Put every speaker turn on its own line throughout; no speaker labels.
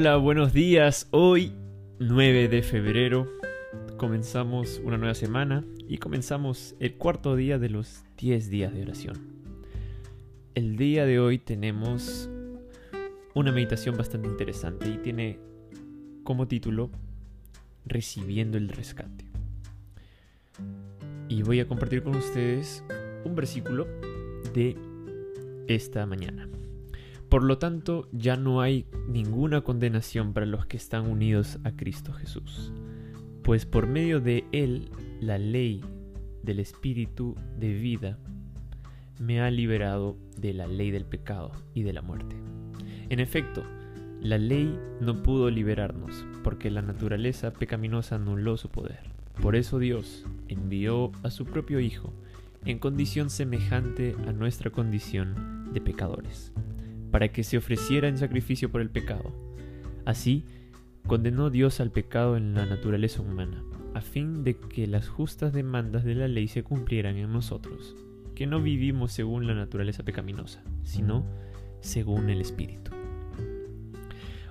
hola, buenos días. Hoy, 9 de febrero, comenzamos una nueva semana y comenzamos el cuarto día de los 10 días de oración. El día de hoy tenemos una meditación bastante interesante y tiene como título Recibiendo el rescate. Y voy a compartir con ustedes un versículo de esta mañana. Por lo tanto, ya no hay ninguna condenación para los que están unidos a Cristo Jesús, pues por medio de Él la ley del Espíritu de vida me ha liberado de la ley del pecado y de la muerte. En efecto, la ley no pudo liberarnos, porque la naturaleza pecaminosa anuló su poder. Por eso Dios envió a su propio Hijo en condición semejante a nuestra condición de pecadores para que se ofreciera en sacrificio por el pecado. Así, condenó Dios al pecado en la naturaleza humana, a fin de que las justas demandas de la ley se cumplieran en nosotros, que no vivimos según la naturaleza pecaminosa, sino según el Espíritu.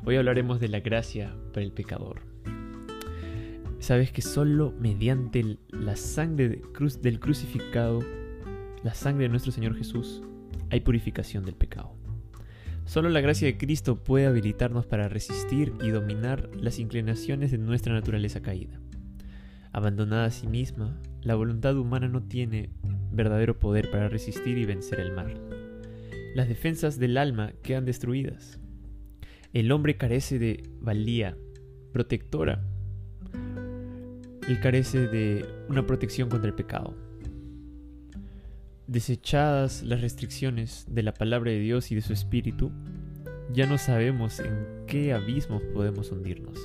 Hoy hablaremos de la gracia para el pecador. Sabes que solo mediante la sangre del crucificado, la sangre de nuestro Señor Jesús, hay purificación del pecado. Solo la gracia de Cristo puede habilitarnos para resistir y dominar las inclinaciones de nuestra naturaleza caída. Abandonada a sí misma, la voluntad humana no tiene verdadero poder para resistir y vencer el mal. Las defensas del alma quedan destruidas. El hombre carece de valía protectora. Él carece de una protección contra el pecado. Desechadas las restricciones de la palabra de Dios y de su espíritu, ya no sabemos en qué abismos podemos hundirnos.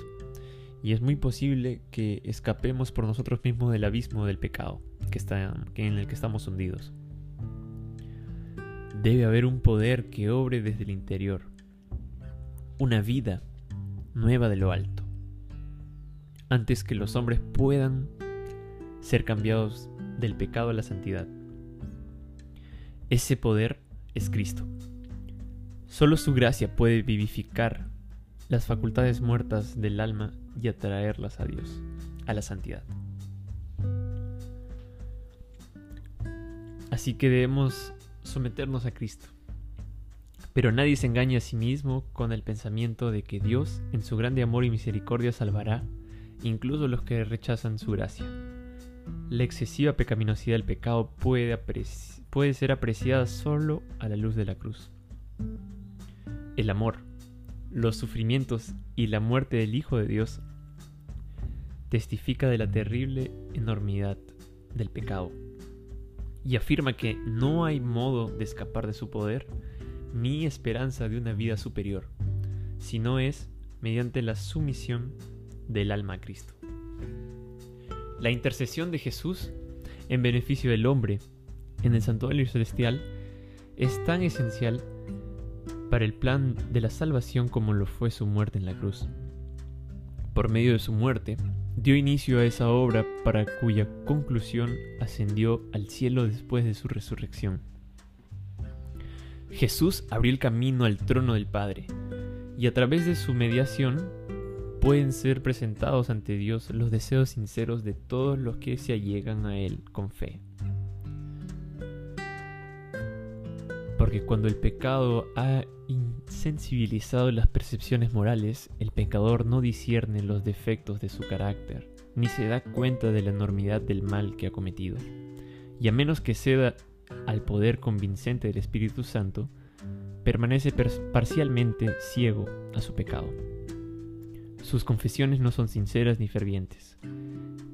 Y es muy posible que escapemos por nosotros mismos del abismo del pecado que está, en el que estamos hundidos. Debe haber un poder que obre desde el interior, una vida nueva de lo alto, antes que los hombres puedan ser cambiados del pecado a la santidad. Ese poder es Cristo. Solo su gracia puede vivificar las facultades muertas del alma y atraerlas a Dios, a la santidad. Así que debemos someternos a Cristo. Pero nadie se engaña a sí mismo con el pensamiento de que Dios, en su grande amor y misericordia, salvará incluso los que rechazan su gracia. La excesiva pecaminosidad del pecado puede, ser apreciada solo a la luz de la cruz. El amor, los sufrimientos y la muerte del Hijo de Dios testifica de la terrible enormidad del pecado y afirma que no hay modo de escapar de su poder ni esperanza de una vida superior, sino es mediante la sumisión del alma a Cristo. La intercesión de Jesús en beneficio del hombre en el santuario celestial es tan esencial para el plan de la salvación como lo fue su muerte en la cruz. Por medio de su muerte, dio inicio a esa obra para cuya conclusión ascendió al cielo después de su resurrección. Jesús abrió el camino al trono del Padre, y a través de su mediación pueden ser presentados ante Dios los deseos sinceros de todos los que se allegan a Él con fe. Porque cuando el pecado ha insensibilizado las percepciones morales, el pecador no discierne los defectos de su carácter, ni se da cuenta de la enormidad del mal que ha cometido. Y a menos que ceda al poder convincente del Espíritu Santo, permanece parcialmente ciego a su pecado. Sus confesiones no son sinceras ni fervientes.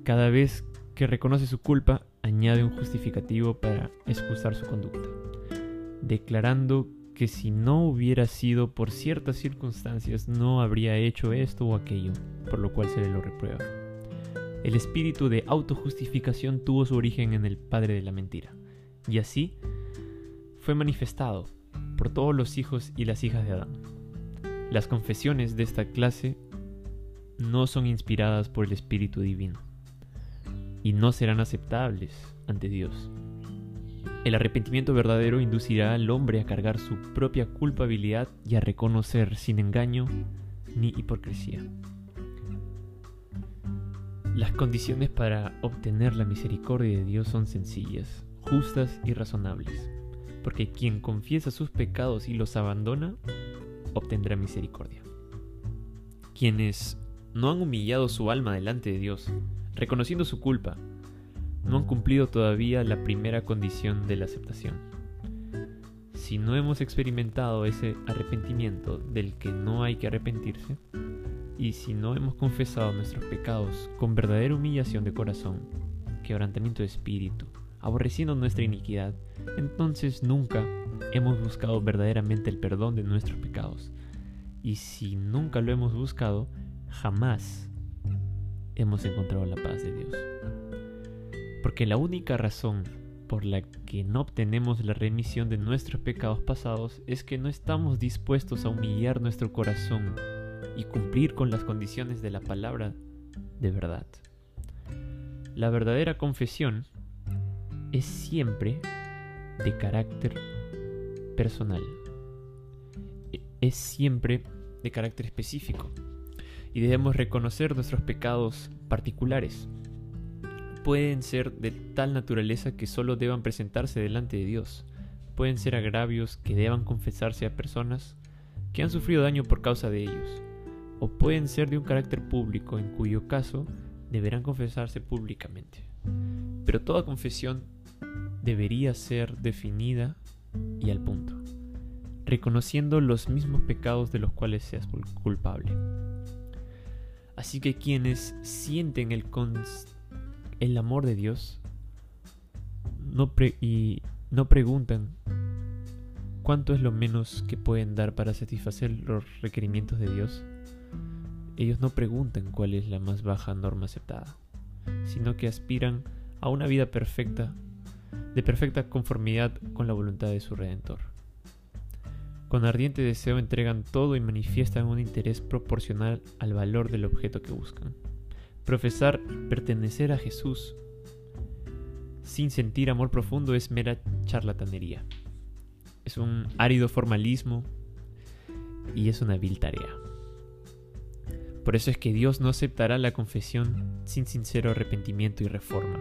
Cada vez que reconoce su culpa, añade un justificativo para excusar su conducta, declarando que si no hubiera sido por ciertas circunstancias no habría hecho esto o aquello, por lo cual se le lo reprueba. El espíritu de autojustificación tuvo su origen en el padre de la mentira, y así fue manifestado por todos los hijos y las hijas de Adán. Las confesiones de esta clase no son inspiradas por el Espíritu Divino y no serán aceptables ante Dios. El arrepentimiento verdadero inducirá al hombre a cargar su propia culpabilidad y a reconocer sin engaño ni hipocresía. Las condiciones para obtener la misericordia de Dios son sencillas, justas y razonables, porque quien confiesa sus pecados y los abandona, obtendrá misericordia. Quienes no han humillado su alma delante de Dios, reconociendo su culpa, no han cumplido todavía la primera condición de la aceptación. Si no hemos experimentado ese arrepentimiento del que no hay que arrepentirse, y si no hemos confesado nuestros pecados con verdadera humillación de corazón, quebrantamiento de espíritu, aborreciendo nuestra iniquidad, entonces nunca hemos buscado verdaderamente el perdón de nuestros pecados. Y si nunca lo hemos buscado, jamás hemos encontrado la paz de Dios. Porque la única razón por la que no obtenemos la remisión de nuestros pecados pasados es que no estamos dispuestos a humillar nuestro corazón y cumplir con las condiciones de la palabra de verdad. La verdadera confesión es siempre de carácter personal. Es siempre de carácter específico. Y debemos reconocer nuestros pecados particulares pueden ser de tal naturaleza que solo deban presentarse delante de Dios. Pueden ser agravios que deban confesarse a personas que han sufrido daño por causa de ellos. O pueden ser de un carácter público, en cuyo caso deberán confesarse públicamente. Pero toda confesión debería ser definida y al punto, reconociendo los mismos pecados de los cuales seas culpable. Así que quienes sienten el amor de Dios no y no preguntan cuánto es lo menos que pueden dar para satisfacer los requerimientos de Dios. Ellos no preguntan cuál es la más baja norma aceptada, sino que aspiran a una vida perfecta, de perfecta conformidad con la voluntad de su Redentor. Con ardiente deseo entregan todo y manifiestan un interés proporcional al valor del objeto que buscan. Profesar pertenecer a Jesús sin sentir amor profundo es mera charlatanería. Es un árido formalismo y es una vil tarea. Por eso es que Dios no aceptará la confesión sin sincero arrepentimiento y reforma.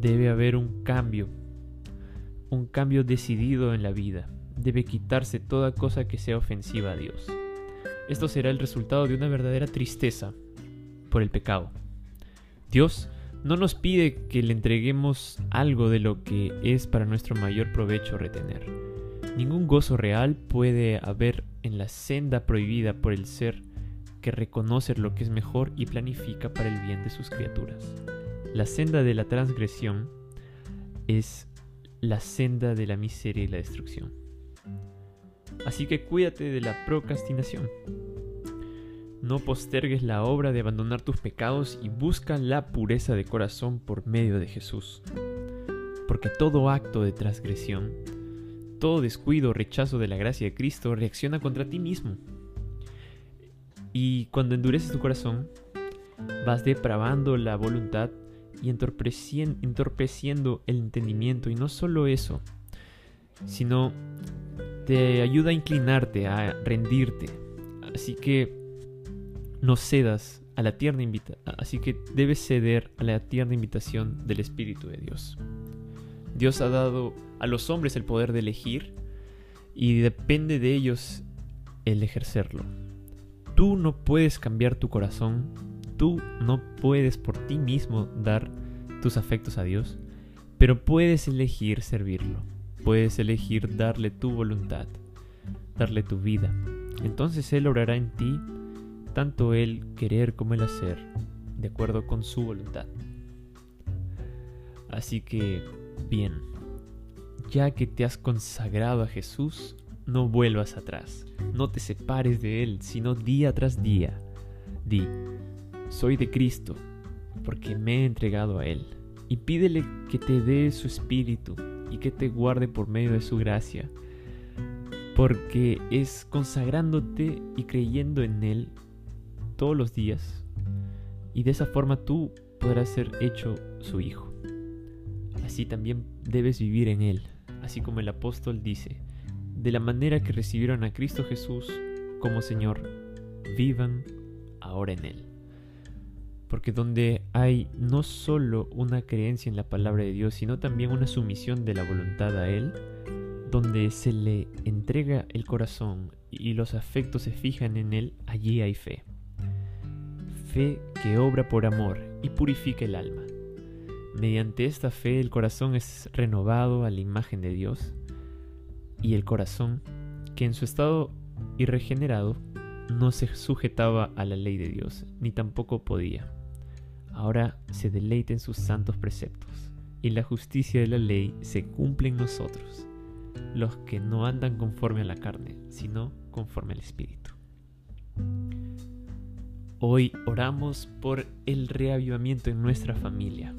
Debe haber un cambio, un cambio decidido en la vida. Debe quitarse toda cosa que sea ofensiva a Dios. Esto será el resultado de una verdadera tristeza por el pecado. Dios no nos pide que le entreguemos algo de lo que es para nuestro mayor provecho retener. Ningún gozo real puede haber en la senda prohibida por el ser que reconoce lo que es mejor y planifica para el bien de sus criaturas. La senda de la transgresión es la senda de la miseria y la destrucción. Así que cuídate de la procrastinación. No postergues la obra de abandonar tus pecados y busca la pureza de corazón por medio de Jesús. Porque todo acto de transgresión, todo descuido o rechazo de la gracia de Cristo reacciona contra ti mismo. Y cuando endureces tu corazón, vas depravando la voluntad y entorpeciendo el entendimiento. Y no solo eso, sino te ayuda a inclinarte, a rendirte. Así que no cedas a la tierna invitación, así que debes ceder a la tierna invitación del Espíritu de Dios. Dios ha dado a los hombres el poder de elegir y depende de ellos el ejercerlo. Tú no puedes cambiar tu corazón, tú no puedes por ti mismo dar tus afectos a Dios, pero puedes elegir servirlo, puedes elegir darle tu voluntad, darle tu vida. Entonces Él obrará en ti tanto el querer como el hacer, de acuerdo con su voluntad. Así que, bien, ya que te has consagrado a Jesús, no vuelvas atrás, no te separes de Él, sino día tras día. Di, soy de Cristo, porque me he entregado a Él, y pídele que te dé su espíritu y que te guarde por medio de su gracia, porque es consagrándote y creyendo en Él todos los días y de esa forma tú podrás ser hecho su hijo. Así también debes vivir en él, así como el apóstol dice, de la manera que recibieron a Cristo Jesús como Señor, vivan ahora en Él. Porque donde hay no solo una creencia en la palabra de Dios, sino también una sumisión de la voluntad a Él, donde se le entrega el corazón y los afectos se fijan en Él, allí hay fe. Fe que obra por amor y purifica el alma. Mediante esta fe el corazón es renovado a la imagen de Dios y el corazón, que en su estado irregenerado no se sujetaba a la ley de Dios, ni tampoco podía. Ahora se deleita en sus santos preceptos, y la justicia de la ley se cumple en nosotros, los que no andan conforme a la carne, sino conforme al Espíritu. Hoy oramos por el reavivamiento en nuestra familia,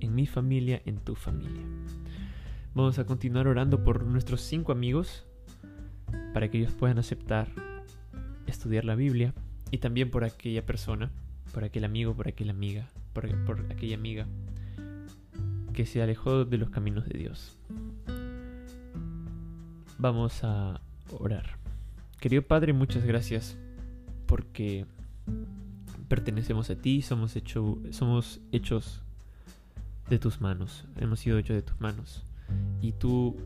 en mi familia, en tu familia. Vamos a continuar orando por nuestros cinco amigos para que ellos puedan aceptar estudiar la Biblia y también por aquella persona, por aquel amigo, por aquella amiga, por, aquella amiga que se alejó de los caminos de Dios. Vamos a orar. Querido Padre, muchas gracias porque pertenecemos a ti, somos, somos hechos de tus manos, hemos sido hechos de tus manos y tú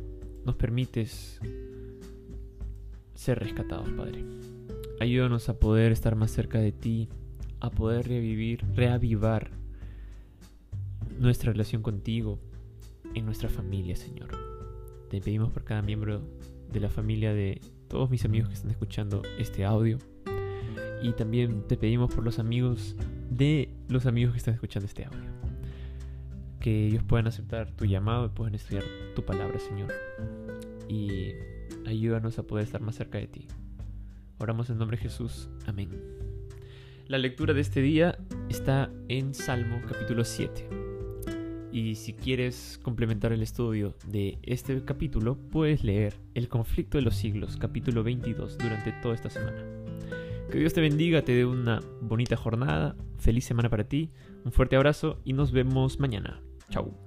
nos permites ser rescatados, Padre. Ayúdanos a poder estar más cerca de ti, a poder revivir, reavivar nuestra relación contigo en nuestra familia, Señor. Te pedimos por cada miembro de la familia de todos mis amigos que están escuchando este audio. Y también te pedimos por los amigos de los amigos que están escuchando este audio. Que ellos puedan aceptar tu llamado y puedan estudiar tu palabra, Señor. Y ayúdanos a poder estar más cerca de ti. Oramos en nombre de Jesús. Amén. La lectura de este día está en Salmo capítulo 7. Y si quieres complementar el estudio de este capítulo, puedes leer El conflicto de los siglos, capítulo 22, durante toda esta semana. Que Dios te bendiga, te dé una bonita jornada, feliz semana para ti, un fuerte abrazo y nos vemos mañana. Chau.